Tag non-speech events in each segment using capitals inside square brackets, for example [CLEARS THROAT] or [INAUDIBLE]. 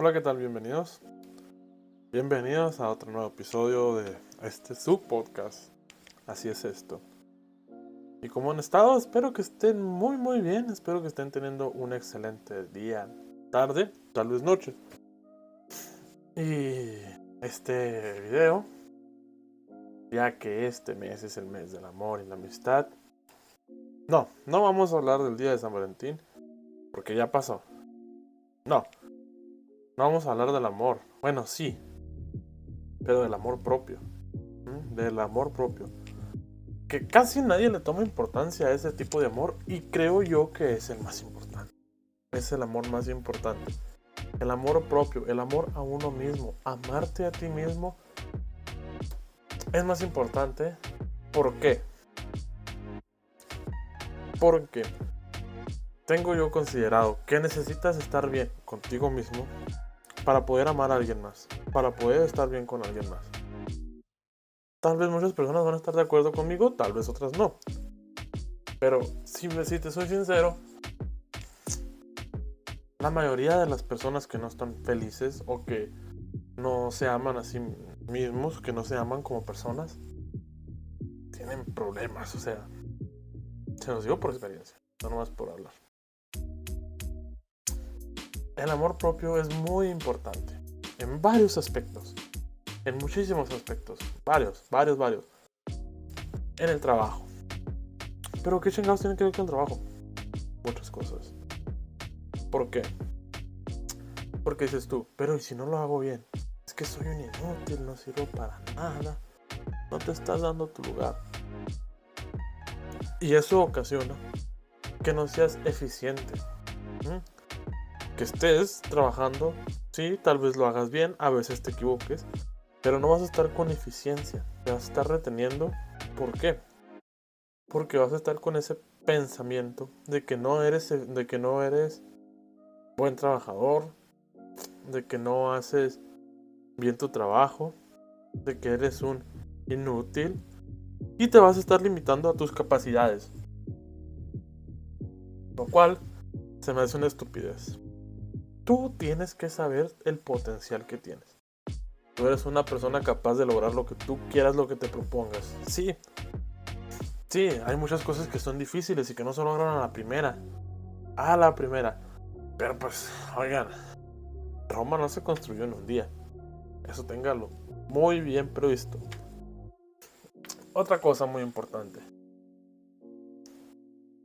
Hola, ¿qué tal? Bienvenidos. Bienvenidos a otro nuevo episodio de este su podcast. Así es esto. Y como han estado, espero que estén muy muy bien. Espero que estén teniendo un excelente día, tarde, tal vez noche. Y este video, ya que este mes es el mes del amor y la amistad. No, no vamos a hablar del día de San Valentín, porque ya pasó. No, no vamos a hablar del amor. Bueno, sí, pero del amor propio. Del amor propio. Que casi nadie le toma importancia a ese tipo de amor y creo yo que es el más importante. Es el amor más importante. El amor propio, el amor a uno mismo, amarte a ti mismo es más importante. ¿Por qué? Porque tengo yo considerado que necesitas estar bien contigo mismo para poder amar a alguien más, para poder estar bien con alguien más. Tal vez muchas personas van a estar de acuerdo conmigo, tal vez otras no. Pero si, si te soy sincero, la mayoría de las personas que no están felices o que no se aman a sí mismos, que no se aman como personas, tienen problemas. O sea, se los digo por experiencia, no nomás por hablar. El amor propio es muy importante en varios aspectos, en muchísimos aspectos, varios, varios, varios. En el trabajo. Pero ¿qué chingados tiene que ver con el trabajo? Muchas cosas. ¿Por qué? Porque dices tú, pero ¿y si no lo hago bien? Es que soy un inútil, no sirvo para nada. No te estás dando tu lugar. Y eso ocasiona que no seas eficiente que estés trabajando, sí, tal vez lo hagas bien, a veces te equivoques, pero no vas a estar con eficiencia, te vas a estar reteniendo. ¿Por qué? Porque vas a estar con ese pensamiento de que no eres de que no eres buen trabajador, de que no haces bien tu trabajo, de que eres un inútil y te vas a estar limitando a tus capacidades. Lo cual se me hace una estupidez. Tú tienes que saber el potencial que tienes. Tú eres una persona capaz de lograr lo que tú quieras, lo que te propongas. Sí. Sí, hay muchas cosas que son difíciles y que no se logran a la primera. A la primera. Pero pues, oigan, Roma no se construyó en un día. Eso téngalo muy bien previsto. Otra cosa muy importante.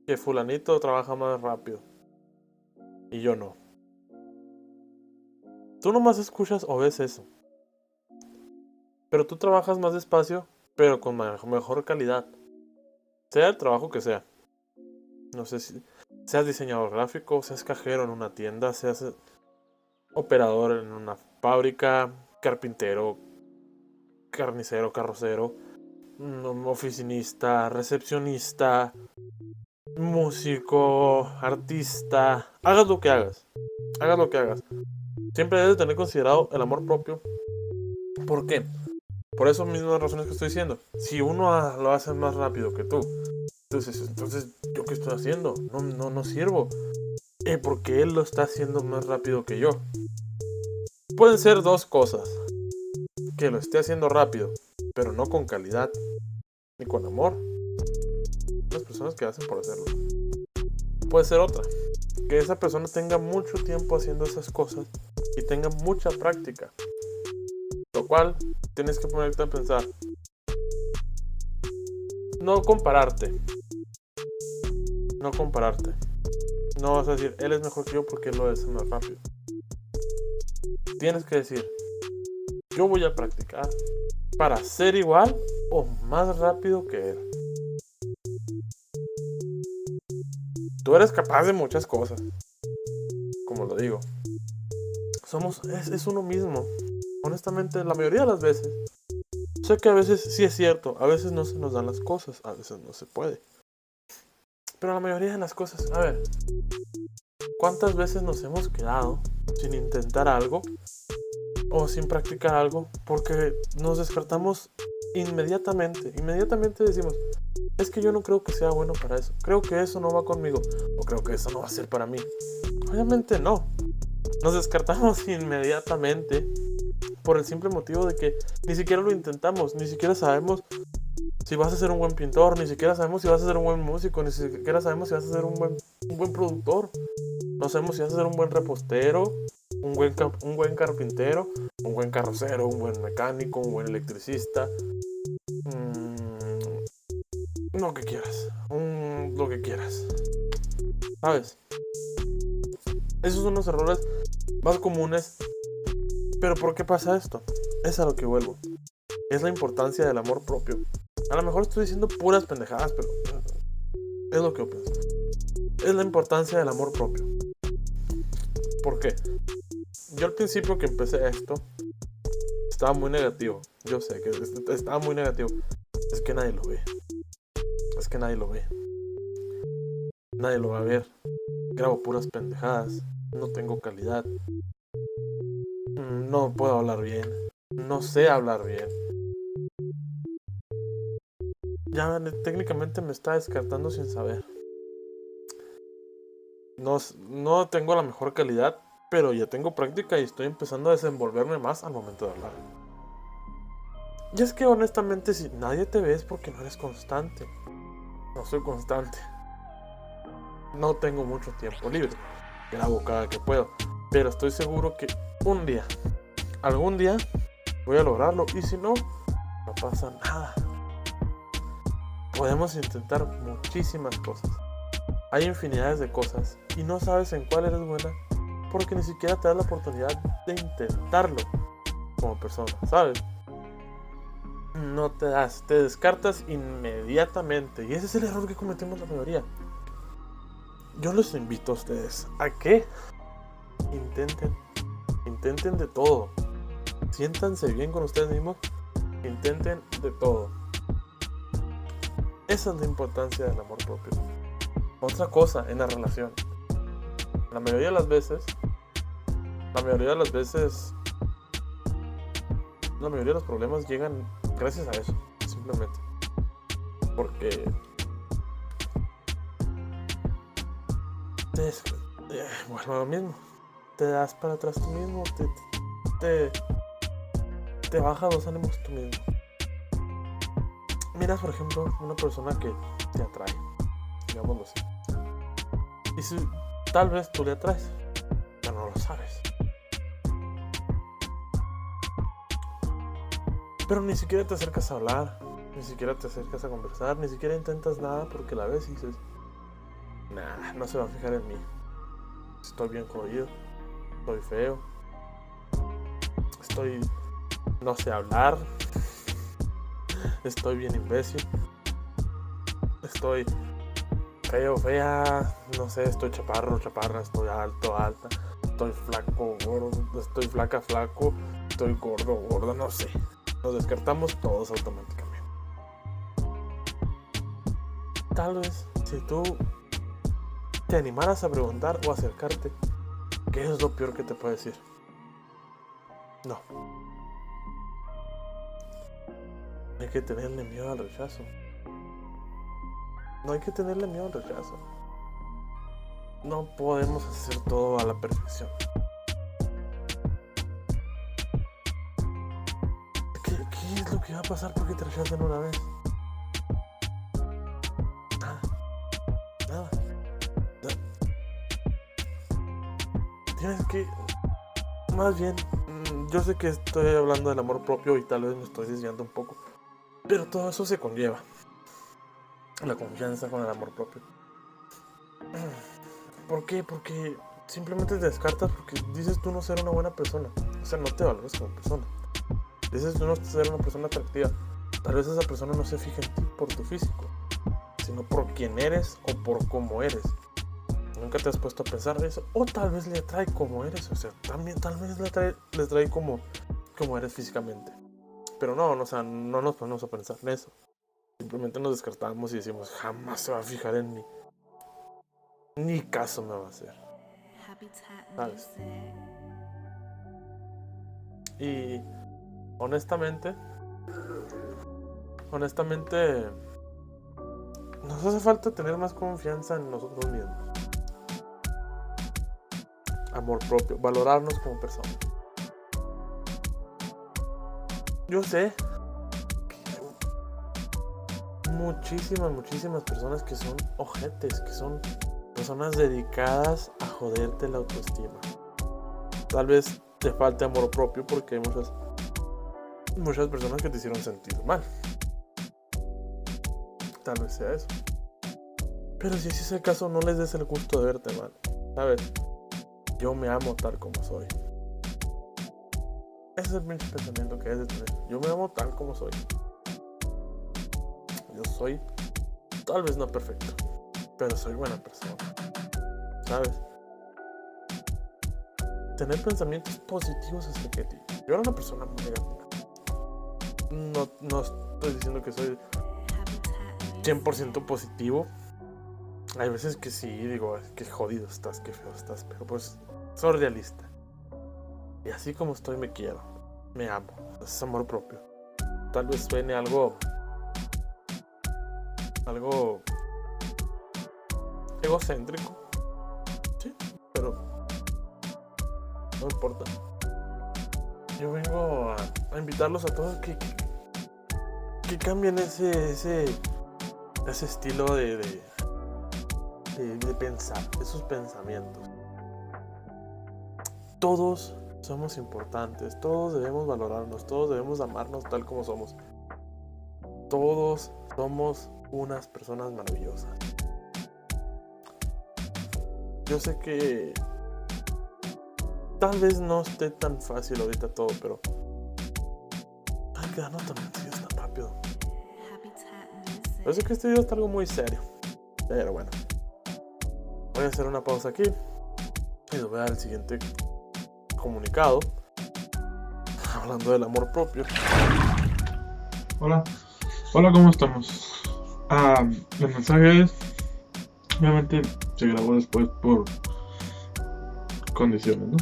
Que fulanito trabaja más rápido. Y yo no. Tú nomás escuchas o ves eso. Pero tú trabajas más despacio, pero con mejor calidad. Sea el trabajo que sea. No sé si seas diseñador gráfico, seas cajero en una tienda, seas operador en una fábrica, carpintero, carnicero, carrocero, mm, oficinista, recepcionista, músico, artista. Hagas lo que hagas. Hagas lo que hagas. Siempre debes tener considerado el amor propio. ¿Por qué? Por esas mismas razones que estoy diciendo. Si uno lo hace más rápido que tú, entonces, entonces ¿yo qué estoy haciendo? No, no, no sirvo. Eh, porque él lo está haciendo más rápido que yo. Pueden ser dos cosas. Que lo esté haciendo rápido, pero no con calidad, ni con amor. Las personas que hacen por hacerlo. Puede ser otra. Que esa persona tenga mucho tiempo haciendo esas cosas y tenga mucha práctica. Lo cual tienes que ponerte a pensar. No compararte. No compararte. No vas a decir, él es mejor que yo porque él lo hace más rápido. Tienes que decir, yo voy a practicar para ser igual o más rápido que él. Tú eres capaz de muchas cosas, como lo digo somos, es, uno mismo. Honestamente, la mayoría de las veces. Sé que a veces sí es cierto, a veces no se nos dan las cosas, a veces no se puede. Pero la mayoría de las cosas, a ver, ¿cuántas veces nos hemos quedado sin intentar algo o sin practicar algo porque nos descartamos inmediatamente? Inmediatamente decimos, es que yo no creo que sea bueno para eso, creo que eso no va conmigo o creo que eso no va a ser para mí. Obviamente no. Nos descartamos [LAUGHS] inmediatamente por el simple motivo de que ni siquiera lo intentamos, ni siquiera sabemos si vas a ser un buen pintor, ni siquiera sabemos si vas a ser un buen músico, ni siquiera sabemos si vas a ser un buen, un buen productor. No sabemos si vas a ser un buen repostero, un buen, un buen carpintero, un buen carrocero, un buen mecánico, un buen electricista. Mm, lo que quieras. lo que quieras. ¿Sabes? Esos son los errores más comunes. Pero ¿por qué pasa esto? Es a lo que vuelvo. Es la importancia del amor propio. A lo mejor estoy diciendo puras pendejadas, pero es lo que pienso. Es la importancia del amor propio. ¿Por qué? Yo al principio que empecé esto, estaba muy negativo. Yo sé que estaba muy negativo. Es que nadie lo ve. Es que nadie lo ve. Nadie lo va a ver. Grabo puras pendejadas. No tengo calidad. No puedo hablar bien. No sé hablar bien. Ya técnicamente me está descartando sin saber. No, no tengo la mejor calidad, pero ya tengo práctica y estoy empezando a desenvolverme más al momento de hablar. Y es que honestamente si nadie te ve es porque no eres constante. No soy constante. No tengo mucho tiempo libre. Grabo cada que puedo. Pero estoy seguro que un día, algún día, voy a lograrlo. Y si no, no pasa nada. Podemos intentar muchísimas cosas. Hay infinidades de cosas y no sabes en cuál eres buena porque ni siquiera te das la oportunidad de intentarlo como persona, ¿sabes? No te das, te descartas inmediatamente y ese es el error que cometemos la mayoría. Yo los invito a ustedes a que intenten, intenten de todo. Siéntanse bien con ustedes mismos, intenten de todo. Esa es la importancia del amor propio otra cosa en la relación. La mayoría de las veces, la mayoría de las veces, la mayoría de los problemas llegan gracias a eso, simplemente. Porque te, eh, bueno, lo mismo, te das para atrás tú mismo, te, te, baja dos ánimos tú mismo. Miras, por ejemplo, una persona que te atrae, digámoslo así y si tal vez tú le atraes, pero no lo sabes. Pero ni siquiera te acercas a hablar, ni siquiera te acercas a conversar, ni siquiera intentas nada porque la ves y dices, nah, no se va a fijar en mí. Estoy bien jodido, estoy feo, estoy, no sé hablar, estoy bien imbécil, estoy feo, fea, no sé, estoy chaparro, chaparra, estoy alto, alta, estoy flaco, gordo, estoy flaca, flaco, estoy gordo, gorda, no sé. Nos descartamos todos automáticamente. Tal vez si tú te animaras a preguntar o acercarte, ¿qué es lo peor que te puede decir? No. Hay que tenerle miedo al rechazo. No hay que tenerle miedo al rechazo. No podemos hacer todo a la perfección. ¿Qué, es lo que va a pasar porque te rechazan una vez? Tienes que... Más bien, mm, yo sé que estoy hablando del amor propio y tal vez me estoy desviando un poco. Pero todo eso se conlleva la confianza con el amor propio. [CLEARS THROAT] ¿Por qué? Porque simplemente te descartas porque dices tú no ser una buena persona. O sea, no te valoras como persona. Dices tú no ser una persona atractiva. Tal vez esa persona no se fija en ti por tu físico, sino por quién eres o por cómo eres. Nunca te has puesto a pensar de eso. O tal vez le atrae como eres. O sea, también tal vez le atrae, le atrae como, como eres físicamente. Pero no, no, o sea, no nos ponemos a pensar en eso. Simplemente nos descartamos y decimos, jamás se va a fijar en mí. Ni caso me va a hacer. ¿Sabes? Y honestamente, honestamente, nos hace falta tener más confianza en nosotros mismos. Amor propio, valorarnos como personas. Yo sé muchísimas, muchísimas personas que son ojetes, que son personas dedicadas a joderte la autoestima. Tal vez te falte amor propio porque hay muchas, muchas personas que te hicieron sentir mal. Tal vez sea eso. Pero si ese es el caso, no les des el gusto de verte mal. ¿Sabes? Yo me amo tal como soy. Ese es el mismo pensamiento que es de tener. Yo me amo tal como soy. Yo soy tal vez no perfecto, pero soy buena persona. ¿Sabes? Tener pensamientos positivos acerca de ti. Yo era una persona muy negativa. No, no estoy diciendo que soy 100% positivo. Hay veces que sí, digo, que jodido estás, qué feo estás, pero pues soy realista. Y así como estoy, me quiero. Me amo. Es amor propio. Tal vez suene algo. Algo. egocéntrico. Sí, pero. No importa. Yo vengo a, invitarlos a todos que, que, cambien ese, ese, ese estilo de, de, de pensar, esos pensamientos. Todos somos importantes, todos debemos valorarnos, todos debemos amarnos tal como somos. Todos somos unas personas maravillosas. Yo sé que tal vez no esté tan fácil ahorita todo, pero ay, quedarnos tan sencillos tan rápido. Parece que este video está algo muy serio. Pero bueno. Voy a hacer una pausa aquí. Y nos voy a dar el siguiente comunicado, [LAUGHS] hablando del amor propio. Hola, hola, ¿cómo estamos? Ah, el mensaje es, obviamente se grabó después por condiciones, ¿no?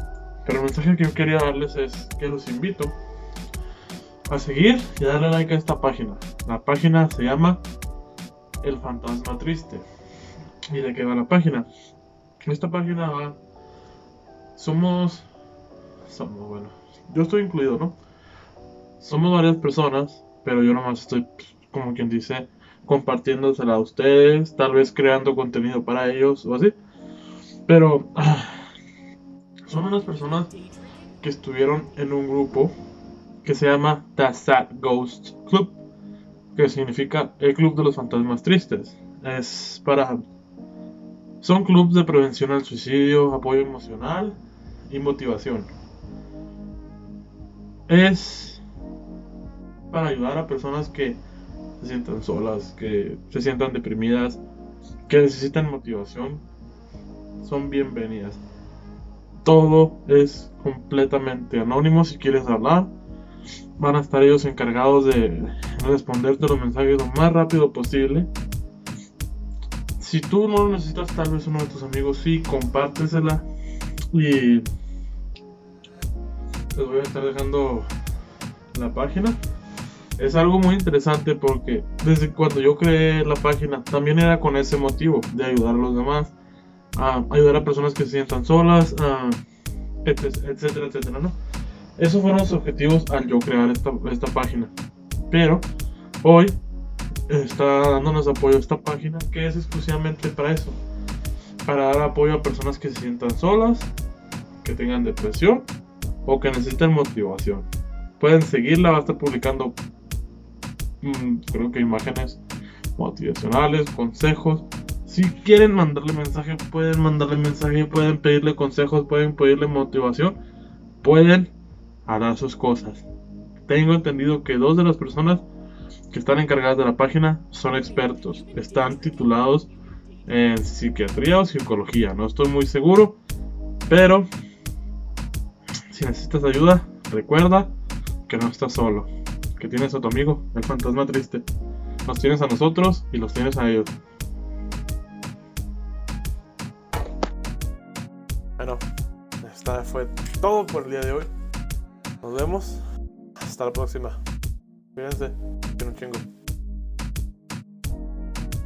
Pero el mensaje que yo quería darles es que los invito a seguir y darle like a esta página. La página se llama El Fantasma Triste. ¿Y de qué va la página? Esta página va... Somos somos, bueno, yo estoy incluido, ¿no? Somos varias personas, pero yo nomás estoy, como quien dice, compartiéndosela a ustedes, tal vez creando contenido para ellos o así. Pero [CLEARS THROAT] son unas personas que estuvieron en un grupo que se llama The Sad Ghost Club, que significa el Club de los Fantasmas Tristes. Es para... Son clubes de prevención al suicidio, apoyo emocional y motivación es para ayudar a personas que se sientan solas, que se sientan deprimidas, que necesitan motivación, son bienvenidas. Todo es completamente anónimo si quieres hablar. Van a estar ellos encargados de responderte los mensajes lo más rápido posible. Si tú no lo necesitas, tal vez uno de tus amigos sí, compártesela. Y les voy a estar dejando la página. Es algo muy interesante porque desde cuando yo creé la página también era con ese motivo de ayudar a los demás, a ayudar a personas que se sientan solas, etcétera, etcétera, ¿no? Esos fueron los objetivos al yo crear esta, esta página. Pero hoy está dándonos apoyo a esta página que es exclusivamente para eso. Para dar apoyo a personas que se sientan solas, que tengan depresión o que necesiten motivación. Pueden seguirla, va a estar publicando mm, creo que imágenes motivacionales, consejos. Si quieren mandarle mensaje, pueden mandarle mensaje, pueden pedirle consejos, pueden pedirle motivación, pueden hará sus cosas. Tengo entendido que dos de las personas que están encargadas de la página son expertos, están titulados en psiquiatría o psicología, no estoy muy seguro, pero si necesitas ayuda, recuerda que no estás solo, que tienes a tu amigo, el fantasma triste. Nos tienes a nosotros y los tienes a ellos. Bueno, esta fue todo por el día de hoy. Nos vemos. Hasta la próxima. Cuídense. Que un chingo.